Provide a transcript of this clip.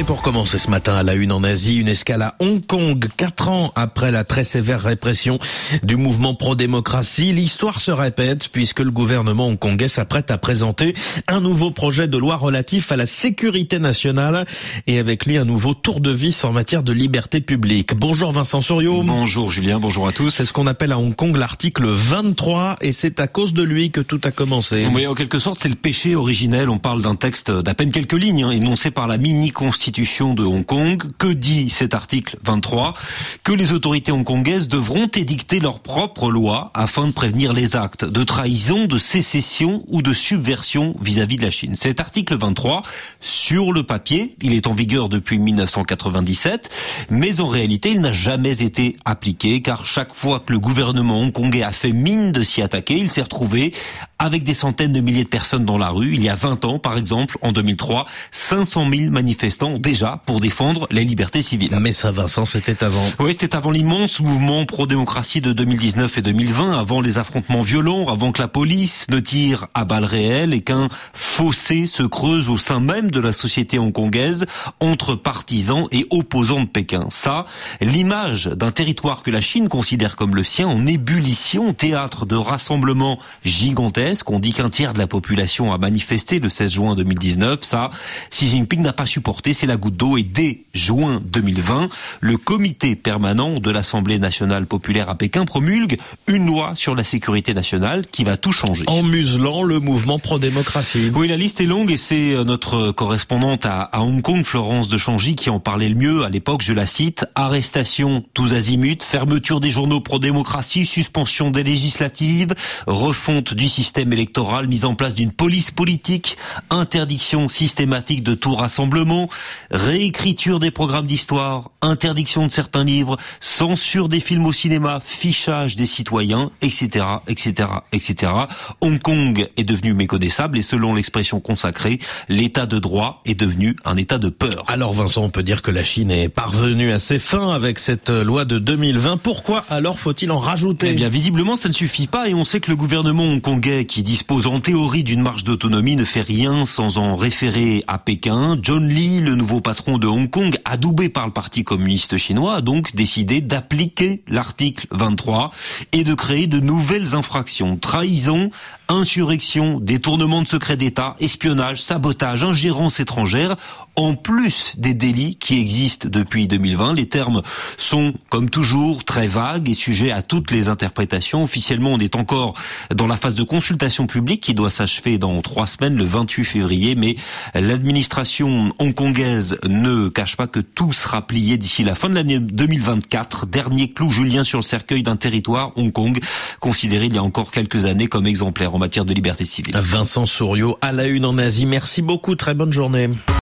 Mais pour commencer ce matin à la une en Asie, une escale à Hong Kong, quatre ans après la très sévère répression du mouvement pro-démocratie, l'histoire se répète puisque le gouvernement hongkongais s'apprête à présenter un nouveau projet de loi relatif à la sécurité nationale et avec lui un nouveau tour de vis en matière de liberté publique. Bonjour Vincent Souriau. Bonjour Julien, bonjour à tous. C'est ce qu'on appelle à Hong Kong l'article 23 et c'est à cause de lui que tout a commencé. Oui, en quelque sorte, c'est le péché originel. On parle d'un texte d'à peine quelques lignes, hein, énoncé par la mini-constitution de Hong Kong. Que dit cet article 23 Que les autorités hongkongaises devront édicter leur propre loi afin de prévenir les actes de trahison, de sécession ou de subversion vis-à-vis de la Chine. Cet article 23, sur le papier, il est en vigueur depuis 1997, mais en réalité, il n'a jamais été appliqué car chaque fois que le gouvernement hongkongais a fait mine de s'y attaquer, il s'est retrouvé avec des centaines de milliers de personnes dans la rue. Il y a 20 ans, par exemple, en 2003, 500 000 manifestants déjà pour défendre les libertés civiles. Mais ça, Vincent, c'était avant. Oui, c'était avant l'immense mouvement pro-démocratie de 2019 et 2020, avant les affrontements violents, avant que la police ne tire à balles réelles et qu'un fossé se creuse au sein même de la société hongkongaise entre partisans et opposants de Pékin. Ça, l'image d'un territoire que la Chine considère comme le sien en ébullition, théâtre de rassemblements gigantesques. On dit qu'un tiers de la population a manifesté le 16 juin 2019. Ça, Xi Jinping n'a pas supporté, c'est la goutte d'eau. Et dès juin 2020, le comité permanent de l'Assemblée nationale populaire à Pékin promulgue une loi sur la sécurité nationale qui va tout changer. En muselant le mouvement pro-démocratie. Oui, la liste est longue et c'est euh, notre correspondante à, à, Hong Kong, Florence de Changy, qui en parlait le mieux à l'époque, je la cite, arrestation tous azimuts, fermeture des journaux pro-démocratie, suspension des législatives, refonte du système électoral, mise en place d'une police politique, interdiction systématique de tout rassemblement, réécriture des programmes d'histoire, interdiction de certains livres, censure des films au cinéma, fichage des citoyens, etc., etc., etc. Hong Kong est devenu méconnaissable et selon l'expression consacrée, l'état de droit est devenu un état de peur. Alors Vincent, on peut dire que la Chine est parvenue à ses fins avec cette loi de 2020. Pourquoi alors faut-il en rajouter? Eh bien, visiblement, ça ne suffit pas et on sait que le gouvernement hongkongais, qui dispose en théorie d'une marge d'autonomie, ne fait rien sans en référer à Pékin. John Lee, le nouveau patron de Hong Kong, adoubé par le Parti communiste chinois, a donc décidé d'appliquer l'article 23 et de créer de nouvelles infractions. Trahison, insurrection, détournement de secret d'État, espionnage, sabotage, ingérence étrangère, en plus des délits qui existent depuis 2020. Les termes sont, comme toujours, très vagues et sujets à toutes les interprétations. Officiellement, on est encore dans la phase de consultation publique qui doit s'achever dans trois semaines, le 28 février, mais l'administration hongkongaise ne cache pas que tout sera plié d'ici la fin de l'année 2024. Dernier clou julien sur le cercueil d'un territoire, Hong Kong, considéré il y a encore quelques années comme exemplaire en matière de liberté civile. Vincent Souriau à la une en Asie. Merci beaucoup. Très bonne journée.